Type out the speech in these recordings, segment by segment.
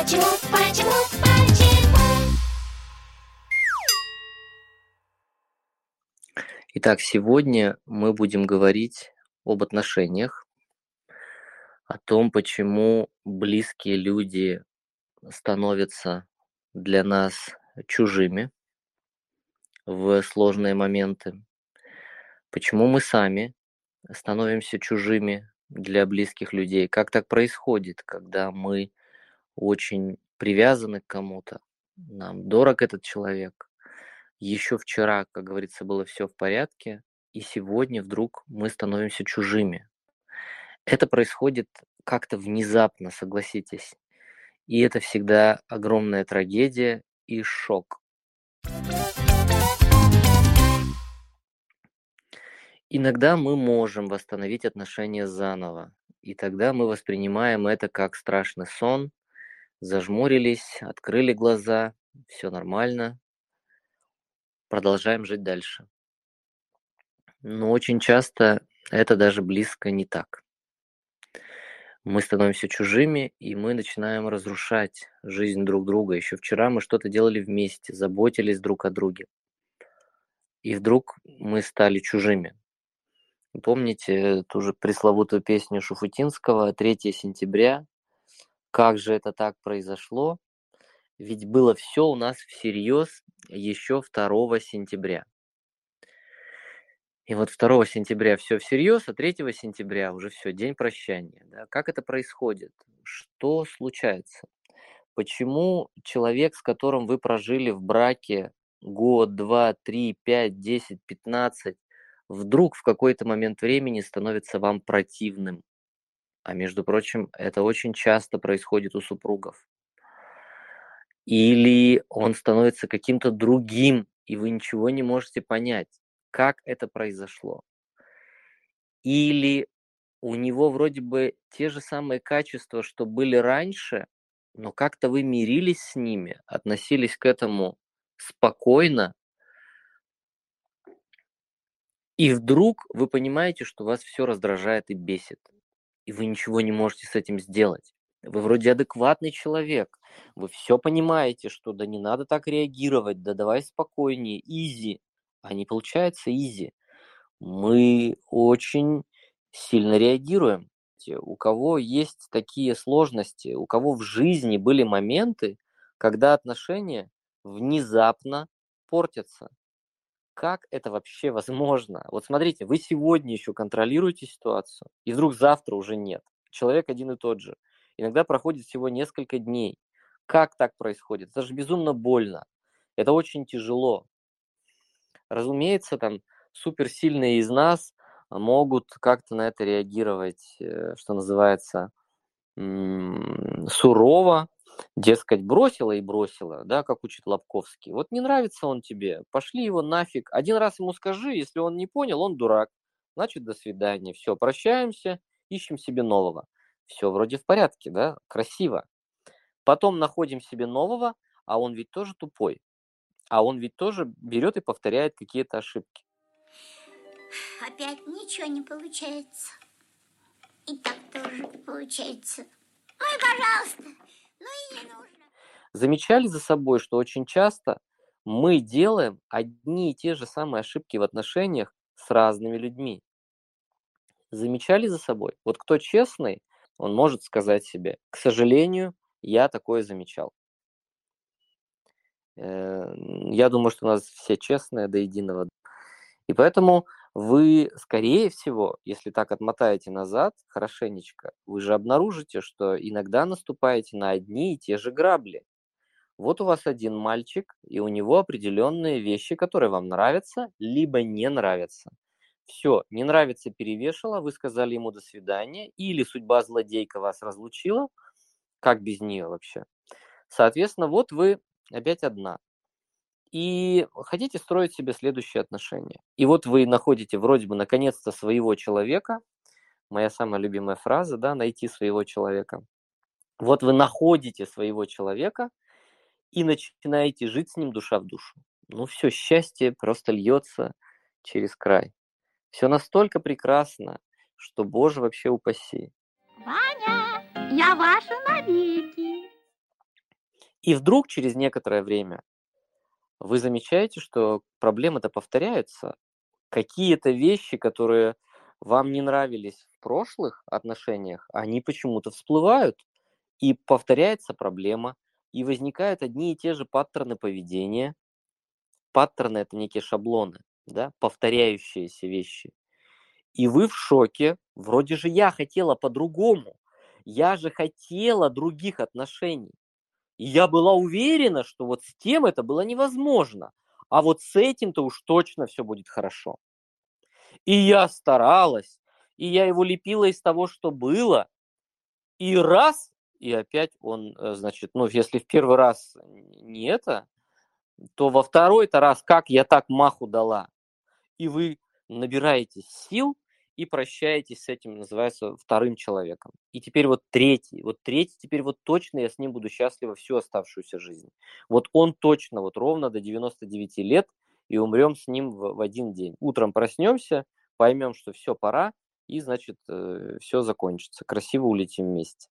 Почему, почему, почему? Итак, сегодня мы будем говорить об отношениях, о том, почему близкие люди становятся для нас чужими в сложные моменты, почему мы сами становимся чужими для близких людей, как так происходит, когда мы очень привязаны к кому-то, нам дорог этот человек. Еще вчера, как говорится, было все в порядке, и сегодня вдруг мы становимся чужими. Это происходит как-то внезапно, согласитесь. И это всегда огромная трагедия и шок. Иногда мы можем восстановить отношения заново, и тогда мы воспринимаем это как страшный сон, зажмурились, открыли глаза, все нормально, продолжаем жить дальше. Но очень часто это даже близко не так. Мы становимся чужими, и мы начинаем разрушать жизнь друг друга. Еще вчера мы что-то делали вместе, заботились друг о друге. И вдруг мы стали чужими. Помните ту же пресловутую песню Шуфутинского «3 сентября»? Как же это так произошло? Ведь было все у нас всерьез еще 2 сентября. И вот 2 сентября все всерьез, а 3 сентября уже все, день прощания. Да? Как это происходит? Что случается? Почему человек, с которым вы прожили в браке год, два, три, пять, десять, пятнадцать, вдруг в какой-то момент времени становится вам противным. А между прочим, это очень часто происходит у супругов. Или он становится каким-то другим, и вы ничего не можете понять, как это произошло. Или у него вроде бы те же самые качества, что были раньше, но как-то вы мирились с ними, относились к этому спокойно, и вдруг вы понимаете, что вас все раздражает и бесит, и вы ничего не можете с этим сделать. Вы вроде адекватный человек, вы все понимаете, что да не надо так реагировать, да давай спокойнее, изи. А не получается изи. Мы очень сильно реагируем. У кого есть такие сложности, у кого в жизни были моменты, когда отношения внезапно портятся как это вообще возможно? Вот смотрите, вы сегодня еще контролируете ситуацию, и вдруг завтра уже нет. Человек один и тот же. Иногда проходит всего несколько дней. Как так происходит? Это же безумно больно. Это очень тяжело. Разумеется, там суперсильные из нас могут как-то на это реагировать, э, что называется, сурово, дескать, бросила и бросила, да, как учит Лобковский. Вот не нравится он тебе, пошли его нафиг. Один раз ему скажи, если он не понял, он дурак. Значит, до свидания. Все, прощаемся, ищем себе нового. Все вроде в порядке, да, красиво. Потом находим себе нового, а он ведь тоже тупой. А он ведь тоже берет и повторяет какие-то ошибки. Опять ничего не получается. И так тоже получается. И пожалуйста, ну. Замечали за собой, что очень часто мы делаем одни и те же самые ошибки в отношениях с разными людьми. Замечали за собой? Вот кто честный, он может сказать себе, к сожалению, я такое замечал. Э, я думаю, что у нас все честные до единого. И поэтому вы, скорее всего, если так отмотаете назад хорошенечко, вы же обнаружите, что иногда наступаете на одни и те же грабли. Вот у вас один мальчик, и у него определенные вещи, которые вам нравятся, либо не нравятся. Все, не нравится, перевешало, вы сказали ему до свидания, или судьба злодейка вас разлучила, как без нее вообще. Соответственно, вот вы опять одна и хотите строить себе следующие отношения. И вот вы находите вроде бы наконец-то своего человека, моя самая любимая фраза, да, найти своего человека. Вот вы находите своего человека и начинаете жить с ним душа в душу. Ну все, счастье просто льется через край. Все настолько прекрасно, что, Боже, вообще упаси. Ваня, я ваша навеки. И вдруг через некоторое время вы замечаете, что проблемы-то повторяются. Какие-то вещи, которые вам не нравились в прошлых отношениях, они почему-то всплывают, и повторяется проблема, и возникают одни и те же паттерны поведения. Паттерны – это некие шаблоны, да, повторяющиеся вещи. И вы в шоке, вроде же я хотела по-другому, я же хотела других отношений. И я была уверена, что вот с тем это было невозможно, а вот с этим-то уж точно все будет хорошо. И я старалась, и я его лепила из того, что было, и раз, и опять он, э, значит, ну, если в первый раз не это, то во второй-то раз как я так маху дала. И вы набираете сил и прощаетесь с этим, называется, вторым человеком. И теперь вот третий, вот третий теперь вот точно я с ним буду счастлива всю оставшуюся жизнь. Вот он точно, вот ровно до 99 лет, и умрем с ним в, в один день. Утром проснемся, поймем, что все, пора, и, значит, э, все закончится. Красиво улетим вместе.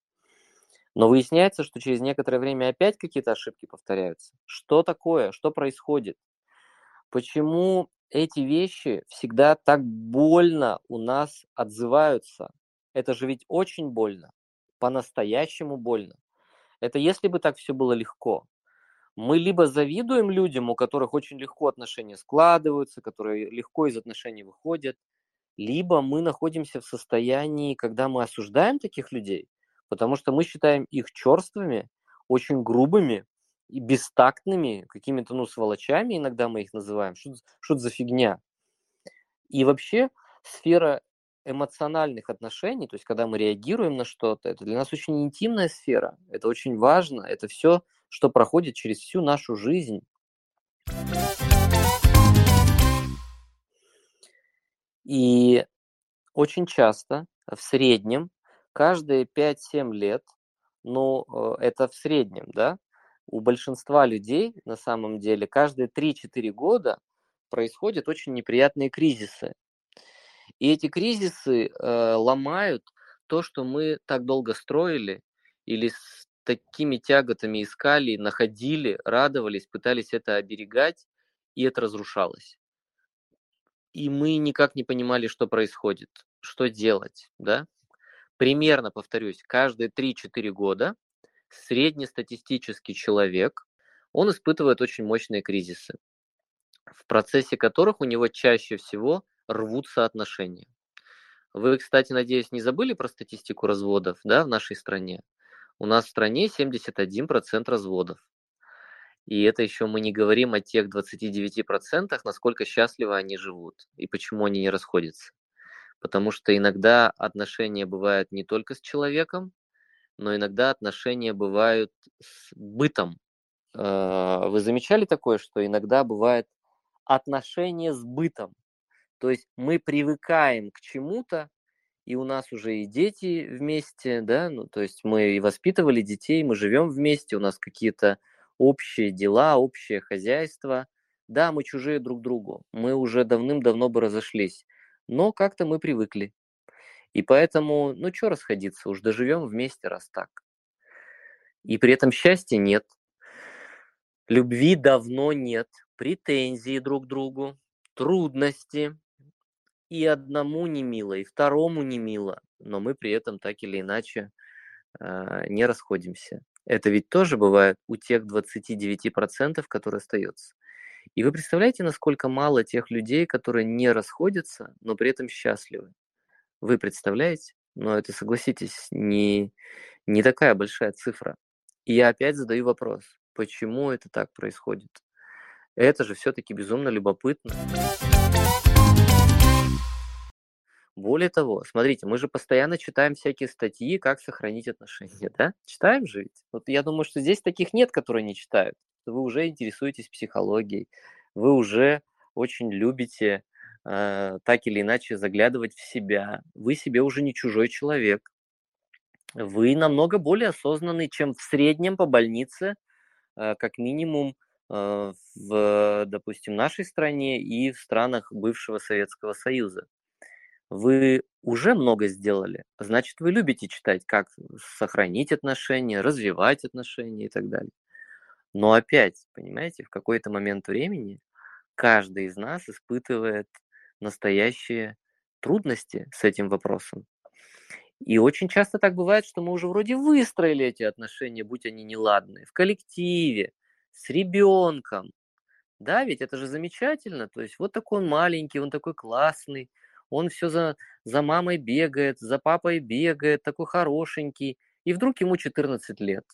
Но выясняется, что через некоторое время опять какие-то ошибки повторяются. Что такое? Что происходит? Почему эти вещи всегда так больно у нас отзываются? Это же ведь очень больно, по-настоящему больно. Это если бы так все было легко. Мы либо завидуем людям, у которых очень легко отношения складываются, которые легко из отношений выходят, либо мы находимся в состоянии, когда мы осуждаем таких людей, потому что мы считаем их черствыми, очень грубыми и бестактными, какими-то, ну, сволочами иногда мы их называем. Что, за фигня? И вообще сфера эмоциональных отношений, то есть когда мы реагируем на что-то, это для нас очень интимная сфера, это очень важно, это все, что проходит через всю нашу жизнь. И очень часто в среднем каждые 5-7 лет, ну, э, это в среднем, да, у большинства людей на самом деле каждые 3-4 года происходят очень неприятные кризисы. И эти кризисы э, ломают то, что мы так долго строили или с такими тяготами искали, находили, радовались, пытались это оберегать, и это разрушалось. И мы никак не понимали, что происходит, что делать, да? примерно, повторюсь, каждые 3-4 года среднестатистический человек, он испытывает очень мощные кризисы, в процессе которых у него чаще всего рвутся отношения. Вы, кстати, надеюсь, не забыли про статистику разводов да, в нашей стране? У нас в стране 71% разводов. И это еще мы не говорим о тех 29%, насколько счастливо они живут и почему они не расходятся потому что иногда отношения бывают не только с человеком, но иногда отношения бывают с бытом. А, вы замечали такое, что иногда бывает отношения с бытом? То есть мы привыкаем к чему-то, и у нас уже и дети вместе, да, ну, то есть мы и воспитывали детей, мы живем вместе, у нас какие-то общие дела, общее хозяйство. Да, мы чужие друг другу, мы уже давным-давно бы разошлись но как-то мы привыкли. И поэтому, ну что расходиться, уж доживем вместе, раз так. И при этом счастья нет. Любви давно нет, претензии друг к другу, трудности. И одному не мило, и второму не мило, но мы при этом так или иначе э, не расходимся. Это ведь тоже бывает у тех 29%, которые остаются. И вы представляете, насколько мало тех людей, которые не расходятся, но при этом счастливы? Вы представляете? Но это, согласитесь, не, не такая большая цифра. И я опять задаю вопрос, почему это так происходит? Это же все-таки безумно любопытно. Более того, смотрите, мы же постоянно читаем всякие статьи, как сохранить отношения, да? Читаем же ведь? Вот я думаю, что здесь таких нет, которые не читают вы уже интересуетесь психологией, вы уже очень любите э, так или иначе заглядывать в себя, вы себе уже не чужой человек, вы намного более осознанный, чем в среднем по больнице, э, как минимум э, в, допустим, нашей стране и в странах бывшего Советского Союза. Вы уже много сделали, значит, вы любите читать, как сохранить отношения, развивать отношения и так далее. Но опять, понимаете, в какой-то момент времени каждый из нас испытывает настоящие трудности с этим вопросом. И очень часто так бывает, что мы уже вроде выстроили эти отношения, будь они неладные, в коллективе, с ребенком. Да, ведь это же замечательно. То есть вот такой он маленький, он такой классный, он все за, за мамой бегает, за папой бегает, такой хорошенький. И вдруг ему 14 лет.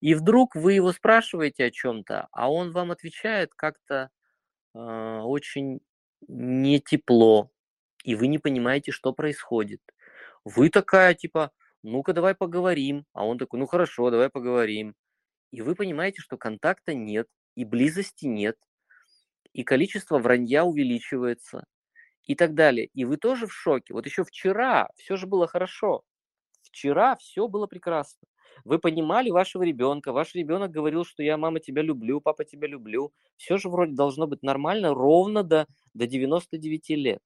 И вдруг вы его спрашиваете о чем-то, а он вам отвечает как-то э, очень не тепло, и вы не понимаете, что происходит. Вы такая, типа, ну-ка давай поговорим, а он такой, ну хорошо, давай поговорим. И вы понимаете, что контакта нет, и близости нет, и количество вранья увеличивается, и так далее. И вы тоже в шоке. Вот еще вчера все же было хорошо. Вчера все было прекрасно. Вы понимали вашего ребенка, ваш ребенок говорил, что я, мама, тебя люблю, папа, тебя люблю. Все же вроде должно быть нормально ровно до, до 99 лет.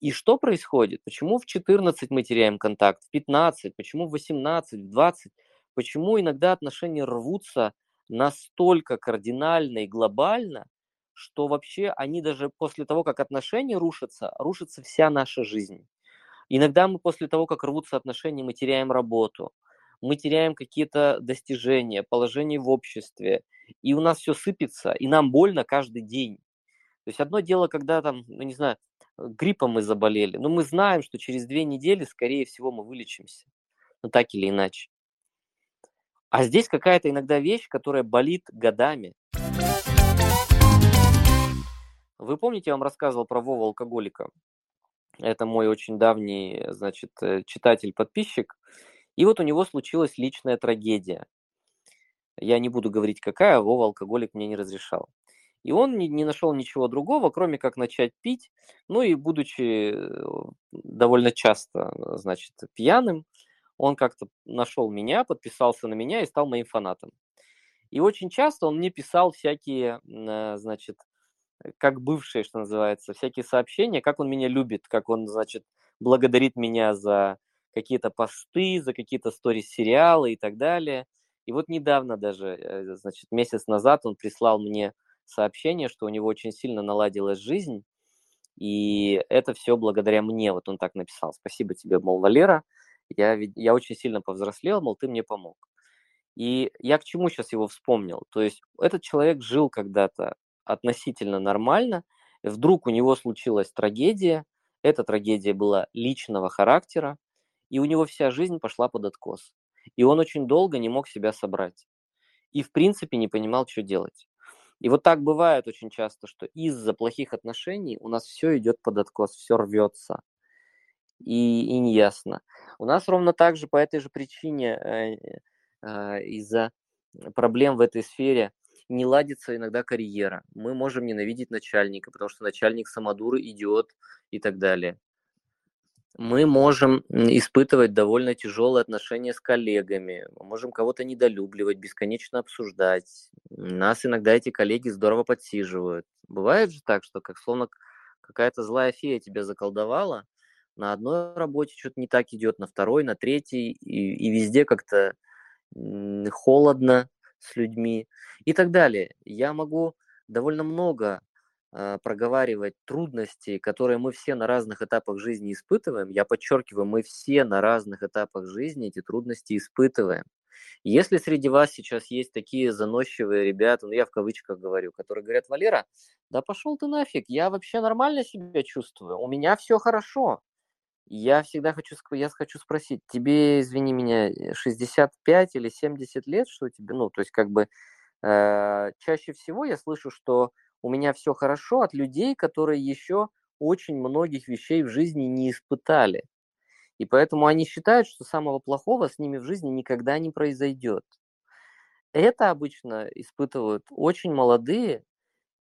И что происходит? Почему в 14 мы теряем контакт, в 15, почему в 18, в 20? Почему иногда отношения рвутся настолько кардинально и глобально, что вообще они даже после того, как отношения рушатся, рушится вся наша жизнь. Иногда мы после того, как рвутся отношения, мы теряем работу, мы теряем какие-то достижения, положение в обществе, и у нас все сыпется, и нам больно каждый день. То есть одно дело, когда там, ну не знаю, гриппом мы заболели, но мы знаем, что через две недели, скорее всего, мы вылечимся. Ну так или иначе. А здесь какая-то иногда вещь, которая болит годами. Вы помните, я вам рассказывал про Вову алкоголика? Это мой очень давний, значит, э, читатель-подписчик. И вот у него случилась личная трагедия. Я не буду говорить, какая, Вова алкоголик мне не разрешал. И он не, не нашел ничего другого, кроме как начать пить. Ну и будучи э, довольно часто, значит, пьяным, он как-то нашел меня, подписался на меня и стал моим фанатом. И очень часто он мне писал всякие, э, значит, как бывшие, что называется, всякие сообщения, как он меня любит, как он, значит, благодарит меня за какие-то посты, за какие-то сторис-сериалы и так далее. И вот недавно даже, э, значит, месяц назад он прислал мне сообщение, что у него очень сильно наладилась жизнь, и это все благодаря мне. Вот он так написал. Спасибо тебе, мол, Валера, я, я очень сильно повзрослел, мол, ты мне помог. И я к чему сейчас его вспомнил? То есть этот человек жил когда-то относительно нормально, вдруг у него случилась трагедия, эта трагедия была личного характера, и у него вся жизнь пошла под откос. И он очень долго не мог себя собрать. И в принципе не понимал, что делать. И вот так бывает очень часто, что из-за плохих отношений у нас все идет под откос, все рвется. И, и неясно. У нас ровно так же по этой же причине э, э, из-за проблем в этой сфере не ладится иногда карьера. Мы можем ненавидеть начальника, потому что начальник самодур, идиот и так далее. Мы можем испытывать довольно тяжелые отношения с коллегами, мы можем кого-то недолюбливать, бесконечно обсуждать. Нас иногда эти коллеги здорово подсиживают. Бывает же так, что как словно какая-то злая фея тебя заколдовала, на одной работе что-то не так идет, на второй, на третьей, и, и везде как-то холодно, с людьми и так далее. Я могу довольно много проговаривать трудности, которые мы все на разных этапах жизни испытываем. Я подчеркиваю, мы все на разных этапах жизни эти трудности испытываем. Если среди вас сейчас есть такие заносчивые ребята, ну я в кавычках говорю, которые говорят, Валера, да пошел ты нафиг, я вообще нормально себя чувствую, у меня все хорошо. Я всегда хочу, я хочу спросить, тебе, извини меня, 65 или 70 лет, что тебе, ну, то есть как бы э, чаще всего я слышу, что у меня все хорошо от людей, которые еще очень многих вещей в жизни не испытали. И поэтому они считают, что самого плохого с ними в жизни никогда не произойдет. Это обычно испытывают очень молодые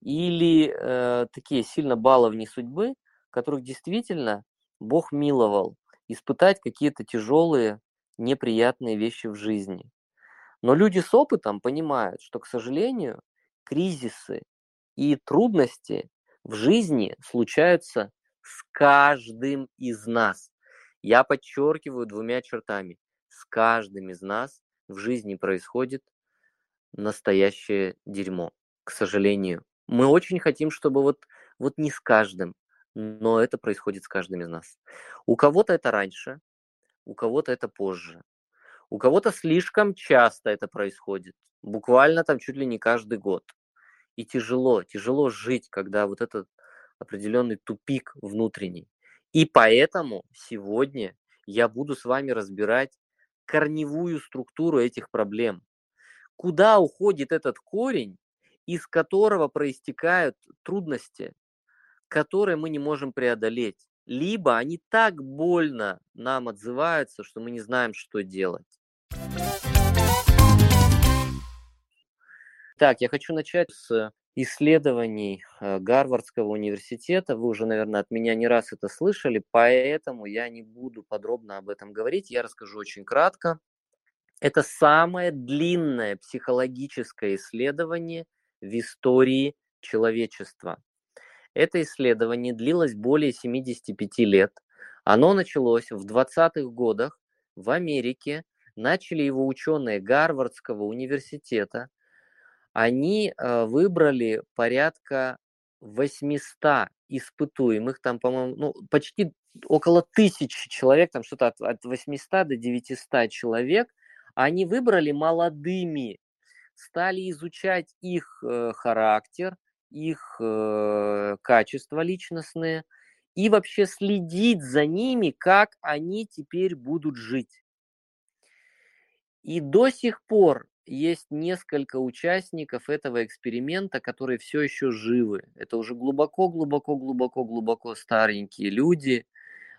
или э, такие сильно баловни судьбы, которых действительно Бог миловал испытать какие-то тяжелые, неприятные вещи в жизни. Но люди с опытом понимают, что, к сожалению, кризисы и трудности в жизни случаются с каждым из нас. Я подчеркиваю двумя чертами. С каждым из нас в жизни происходит настоящее дерьмо, к сожалению. Мы очень хотим, чтобы вот, вот не с каждым, но это происходит с каждым из нас. У кого-то это раньше, у кого-то это позже. У кого-то слишком часто это происходит, буквально там чуть ли не каждый год. И тяжело, тяжело жить, когда вот этот определенный тупик внутренний. И поэтому сегодня я буду с вами разбирать корневую структуру этих проблем. Куда уходит этот корень, из которого проистекают трудности, которые мы не можем преодолеть. Либо они так больно нам отзываются, что мы не знаем, что делать. Так, я хочу начать с исследований э, Гарвардского университета. Вы уже, наверное, от меня не раз это слышали, поэтому я не буду подробно об этом говорить. Я расскажу очень кратко. Это самое длинное психологическое исследование в истории человечества. Это исследование длилось более 75 лет. Оно началось в 20-х годах в Америке. Начали его ученые Гарвардского университета – они э, выбрали порядка 800 испытуемых, там, по-моему, ну, почти около тысячи человек, там что-то от, от 800 до 900 человек, они выбрали молодыми, стали изучать их э, характер, их э, качества личностные и вообще следить за ними, как они теперь будут жить. И до сих пор есть несколько участников этого эксперимента, которые все еще живы. Это уже глубоко, глубоко, глубоко, глубоко старенькие люди,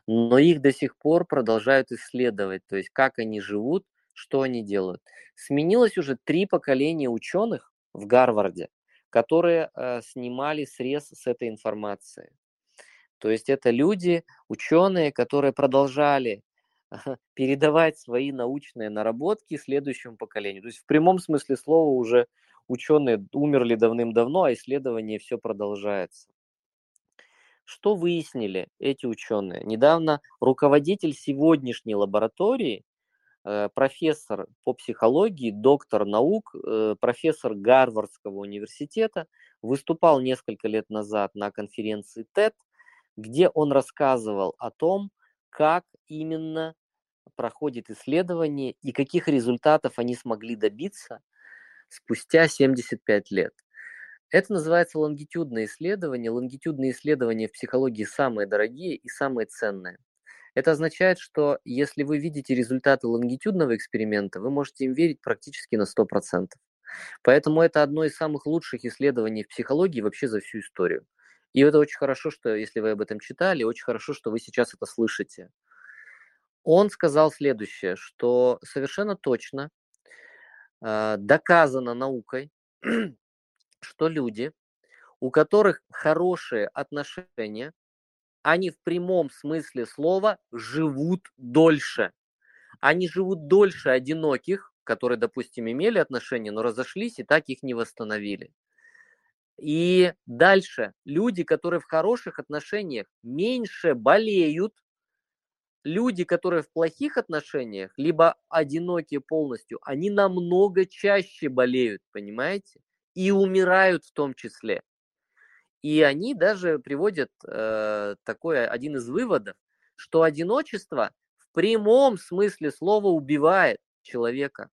но их до сих пор продолжают исследовать, то есть как они живут, что они делают. Сменилось уже три поколения ученых в Гарварде, которые э, снимали срез с этой информации. То есть это люди, ученые, которые продолжали передавать свои научные наработки следующему поколению. То есть в прямом смысле слова уже ученые умерли давным-давно, а исследование все продолжается. Что выяснили эти ученые? Недавно руководитель сегодняшней лаборатории, э, профессор по психологии, доктор наук, э, профессор Гарвардского университета, выступал несколько лет назад на конференции TED, где он рассказывал о том, как именно проходит исследование и каких результатов они смогли добиться спустя 75 лет. Это называется лонгитюдное исследование. Лонгитюдные исследования в психологии самые дорогие и самые ценные. Это означает, что если вы видите результаты лонгитюдного эксперимента, вы можете им верить практически на 100%. Поэтому это одно из самых лучших исследований в психологии вообще за всю историю. И это очень хорошо, что если вы об этом читали, очень хорошо, что вы сейчас это слышите. Он сказал следующее, что совершенно точно э, доказано наукой, что люди, у которых хорошие отношения, они в прямом смысле слова живут дольше. Они живут дольше одиноких, которые, допустим, имели отношения, но разошлись и так их не восстановили. И дальше люди, которые в хороших отношениях меньше болеют, люди, которые в плохих отношениях, либо одинокие полностью, они намного чаще болеют, понимаете? И умирают в том числе. И они даже приводят э, такой один из выводов, что одиночество в прямом смысле слова убивает человека,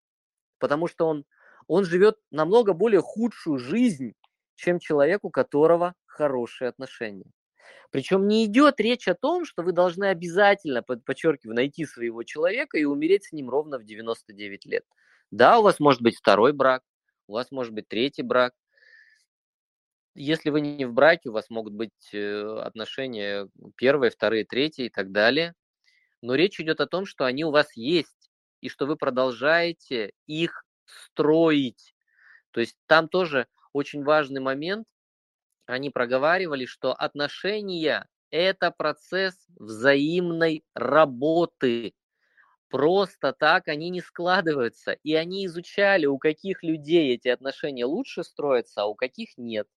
потому что он, он живет намного более худшую жизнь, чем человек, у которого хорошие отношения. Причем не идет речь о том, что вы должны обязательно, подчеркиваю, найти своего человека и умереть с ним ровно в 99 лет. Да, у вас может быть второй брак, у вас может быть третий брак. Если вы не в браке, у вас могут быть э, отношения первые, вторые, третьи и так далее. Но речь идет о том, что они у вас есть, и что вы продолжаете их строить. То есть там тоже очень важный момент, они проговаривали, что отношения – это процесс взаимной работы. Просто так они не складываются. И они изучали, у каких людей эти отношения лучше строятся, а у каких нет.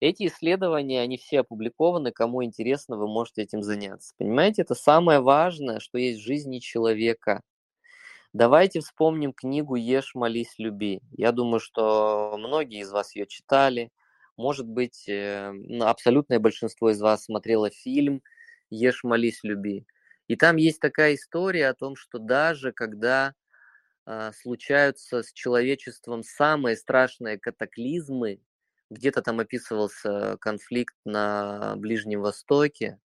Эти исследования, они все опубликованы, кому интересно, вы можете этим заняться. Понимаете, это самое важное, что есть в жизни человека. Давайте вспомним книгу «Ешь, молись, люби». Я думаю, что многие из вас ее читали. Может быть, э, абсолютное большинство из вас смотрело фильм «Ешь, молись, люби». И там есть такая история о том, что даже когда а, случаются с человечеством самые страшные катаклизмы, где-то там описывался конфликт на Ближнем Востоке,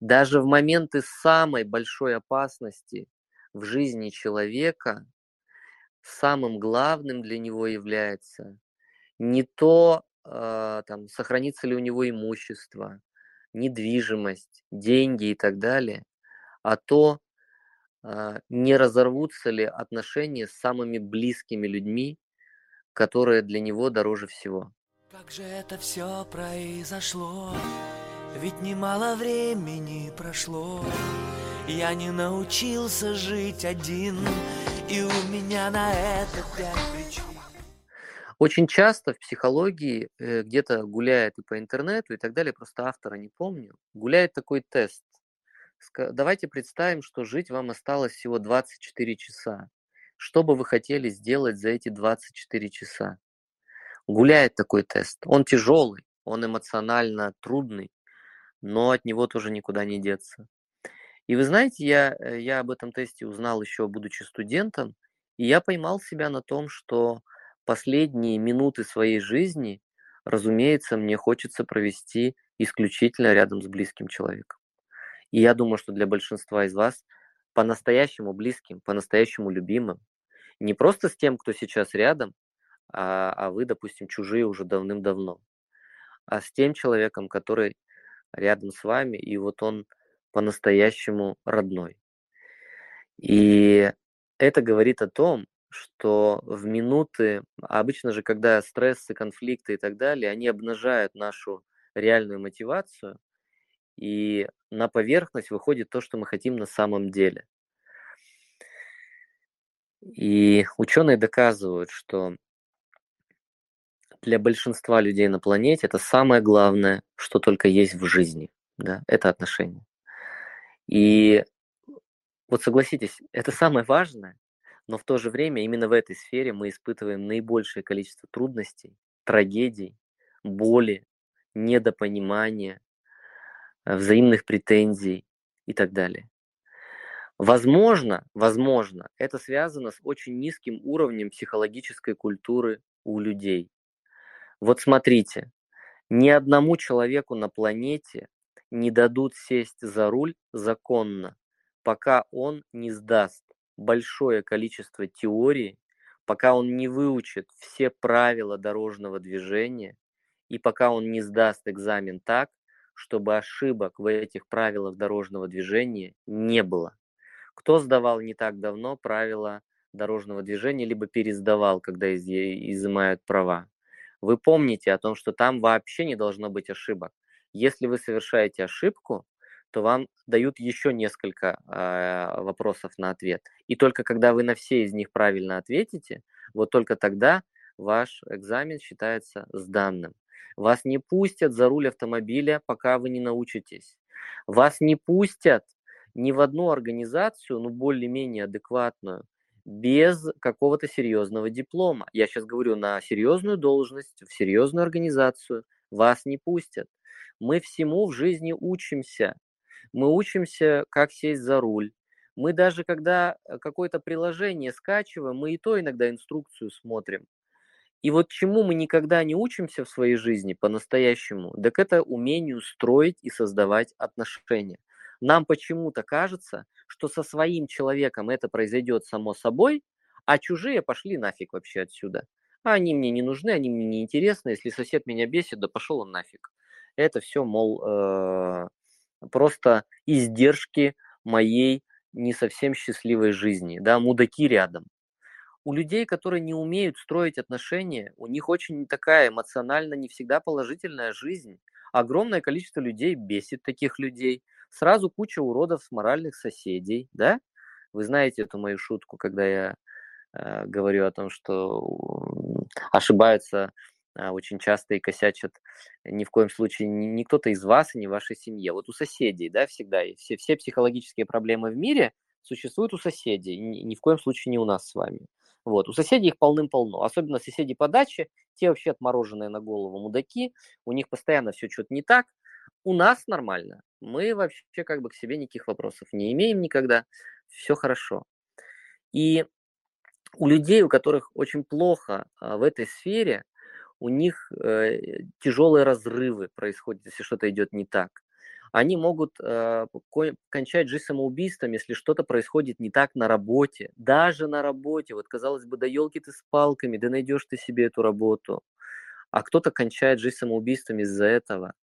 даже в моменты самой большой опасности в жизни человека самым главным для него является не то, там, сохранится ли у него имущество, недвижимость, деньги и так далее, а то, э, не разорвутся ли отношения с самыми близкими людьми, которые для него дороже всего. Как же это все произошло? Ведь немало времени прошло, я не научился жить один, и у меня на это пять причин. Очень часто в психологии э, где-то гуляет и по интернету и так далее, просто автора не помню, гуляет такой тест. Давайте представим, что жить вам осталось всего 24 часа. Что бы вы хотели сделать за эти 24 часа? Гуляет такой тест. Он тяжелый, он эмоционально трудный, но от него тоже никуда не деться. И вы знаете, я, э, я об этом тесте узнал еще будучи студентом, и я поймал себя на том, что последние минуты своей жизни, разумеется, мне хочется провести исключительно рядом с близким человеком. И я думаю, что для большинства из вас по-настоящему близким, по-настоящему любимым, не просто с тем, кто сейчас рядом, а, а вы, допустим, чужие уже давным-давно, а с тем человеком, который рядом с вами, и вот он по-настоящему родной. И это говорит о том, что в минуты, обычно же, когда стрессы, конфликты и так далее, они обнажают нашу реальную мотивацию, и на поверхность выходит то, что мы хотим на самом деле. И ученые доказывают, что для большинства людей на планете это самое главное, что только есть в жизни. Да, это отношения. И вот согласитесь, это самое важное, но в то же время именно в этой сфере мы испытываем наибольшее количество трудностей, трагедий, боли, недопонимания, э, взаимных претензий и так далее. Возможно, возможно, это связано с очень низким уровнем психологической культуры у людей. Вот смотрите, ни одному человеку на планете не дадут сесть за руль законно, пока он не сдаст большое количество теории, пока он не выучит все правила дорожного движения и пока он не сдаст экзамен так, чтобы ошибок в этих правилах дорожного движения не было. Кто сдавал не так давно правила дорожного движения, либо пересдавал, когда изымают права? вы помните о том, что там вообще не должно быть ошибок. Если вы совершаете ошибку, то вам дают еще несколько э, вопросов на ответ. И только когда вы на все из них правильно ответите, вот только тогда ваш экзамен считается сданным. Вас не пустят за руль автомобиля, пока вы не научитесь. Вас не пустят ни в одну организацию, ну, более-менее адекватную, без какого-то серьезного диплома. Я сейчас говорю на серьезную должность, в серьезную организацию. Вас не пустят. Мы всему в жизни учимся. Мы учимся, как сесть за руль. Мы даже, когда э, какое-то приложение скачиваем, мы и то иногда инструкцию смотрим. И вот чему мы никогда не учимся в своей жизни по-настоящему, так это умению строить и создавать отношения. Нам почему-то кажется, что со своим человеком это произойдет само собой, а чужие пошли нафиг вообще отсюда. А они мне не нужны, они мне не интересны. Если сосед меня бесит, да пошел он нафиг. Это все, мол, э, просто издержки моей не совсем счастливой жизни, да, мудаки рядом. У людей, которые не умеют строить отношения, у них очень такая эмоционально не всегда положительная жизнь. Огромное количество людей бесит таких людей сразу куча уродов с моральных соседей, да? Вы знаете эту мою шутку, когда я э, говорю о том, что ошибаются очень часто и косячат ни в коем случае ни кто-то из вас и не вашей семье. Вот у соседей, да, всегда. И все, все психологические проблемы в мире существует у соседей, ни, ни в коем случае не у нас с вами. Вот. У соседей их полным-полно, особенно соседи по даче, те вообще отмороженные на голову мудаки, у них постоянно все что-то не так. У нас нормально, мы вообще как бы к себе никаких вопросов не имеем никогда, все хорошо. И у людей, у которых очень плохо а, в этой сфере, у них э, тяжелые разрывы происходят, если что-то идет не так. Они могут э, кончать жизнь самоубийством, если что-то происходит не так на работе. Даже на работе. Вот, казалось бы, да елки ты с палками, да найдешь ты себе эту работу. А кто-то кончает жизнь самоубийством из-за этого.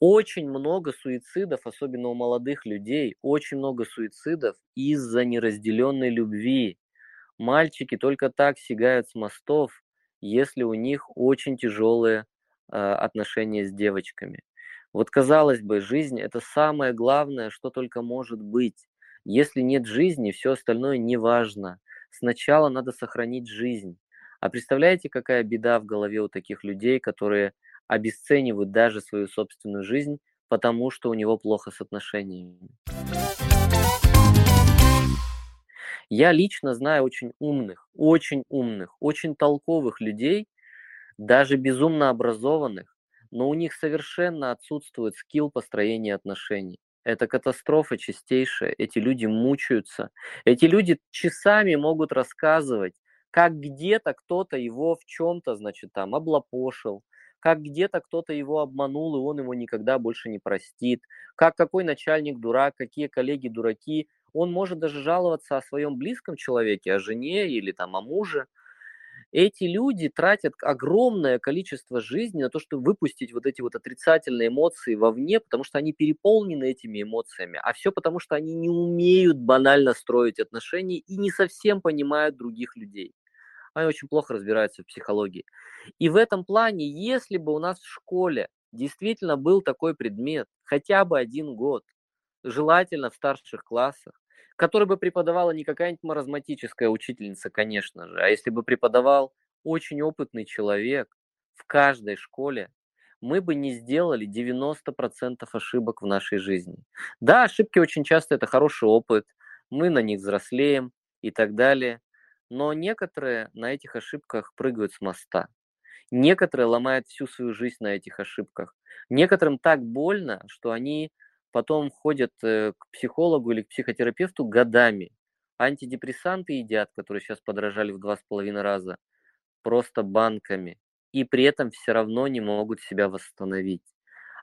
Очень много суицидов, особенно у молодых людей, очень много суицидов из-за неразделенной любви. Мальчики только так сигают с мостов, если у них очень тяжелые э, отношения с девочками. Вот казалось бы, жизнь это самое главное, что только может быть. Если нет жизни, все остальное не важно. Сначала надо сохранить жизнь. А представляете, какая беда в голове у таких людей, которые обесценивают даже свою собственную жизнь, потому что у него плохо с отношениями. Я лично знаю очень умных, очень умных, очень толковых людей, даже безумно образованных, но у них совершенно отсутствует скилл построения отношений. Это катастрофа чистейшая. Эти люди мучаются. Эти люди часами могут рассказывать, как где-то кто-то его в чем-то, значит, там облапошил, как где-то кто-то его обманул, и он его никогда больше не простит, как какой начальник дурак, какие коллеги дураки, он может даже жаловаться о своем близком человеке, о жене или там о муже. Эти люди тратят огромное количество жизни на то, чтобы выпустить вот эти вот отрицательные эмоции вовне, потому что они переполнены этими эмоциями, а все потому, что они не умеют банально строить отношения и не совсем понимают других людей. Они очень плохо разбираются в психологии. И в этом плане, если бы у нас в школе действительно был такой предмет, хотя бы один год, желательно в старших классах, который бы преподавала не какая-нибудь маразматическая учительница, конечно же, а если бы преподавал очень опытный человек в каждой школе, мы бы не сделали 90% ошибок в нашей жизни. Да, ошибки очень часто это хороший опыт, мы на них взрослеем и так далее, но некоторые на этих ошибках прыгают с моста. Некоторые ломают всю свою жизнь на этих ошибках. Некоторым так больно, что они потом ходят э, к психологу или к психотерапевту годами. Антидепрессанты едят, которые сейчас подорожали в два с половиной раза, просто банками. И при этом все равно не могут себя восстановить.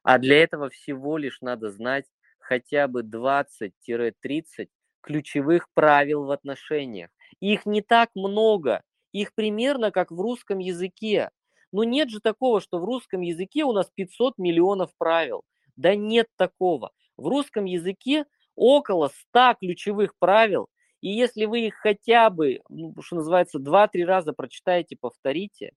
А для этого всего лишь надо знать хотя бы 20-30 ключевых правил в отношениях. Их не так много, их примерно как в русском языке. Но нет же такого, что в русском языке у нас 500 миллионов правил. Да нет такого. В русском языке около 100 ключевых правил, и если вы их хотя бы, ну, что называется, 2-3 раза прочитаете, повторите,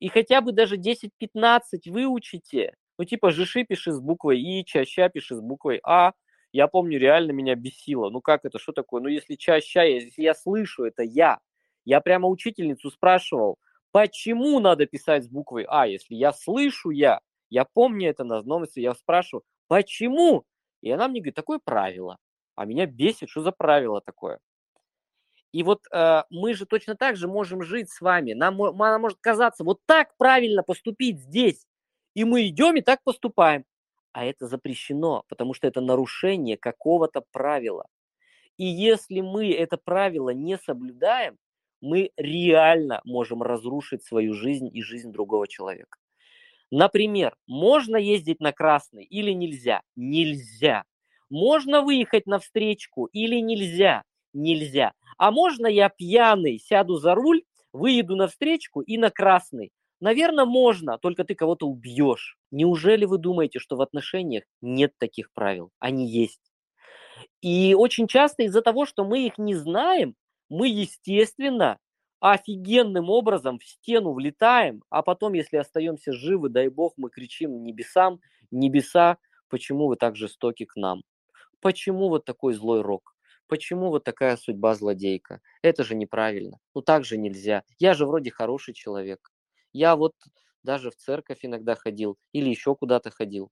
и хотя бы даже 10-15 выучите, ну типа жиши пиши с буквой И, чаща пиши с буквой А, я помню, реально меня бесило. Ну как это, что такое? Ну если чаща, если я слышу, это я. Я прямо учительницу спрашивал, почему надо писать с буквой А, если я слышу я, я помню это на новости, я спрашиваю, почему? И она мне говорит, такое правило. А меня бесит, что за правило такое? И вот э, мы же точно так же можем жить с вами. Нам, нам может казаться, вот так правильно поступить здесь. И мы идем и так поступаем. А это запрещено, потому что это нарушение какого-то правила. И если мы это правило не соблюдаем, мы реально можем разрушить свою жизнь и жизнь другого человека. Например, можно ездить на красный или нельзя? Нельзя. Можно выехать на встречку или нельзя? Нельзя. А можно я пьяный сяду за руль, выеду на встречку и на красный? Наверное, можно, только ты кого-то убьешь. Неужели вы думаете, что в отношениях нет таких правил? Они есть. И очень часто из-за того, что мы их не знаем, мы, естественно, офигенным образом в стену влетаем, а потом, если остаемся живы, дай бог, мы кричим небесам, небеса, почему вы так жестоки к нам? Почему вот такой злой рок? Почему вот такая судьба злодейка? Это же неправильно. Ну так же нельзя. Я же вроде хороший человек. Я вот даже в церковь иногда ходил или еще куда-то ходил.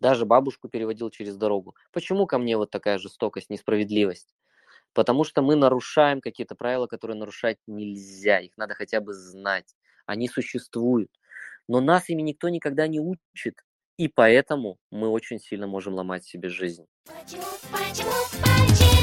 Даже бабушку переводил через дорогу. Почему ко мне вот такая жестокость, несправедливость? Потому что мы нарушаем какие-то правила, которые нарушать нельзя. Их надо хотя бы знать. Они существуют. Но нас ими никто никогда не учит. И поэтому мы очень сильно можем ломать себе жизнь. Почему, почему, почему?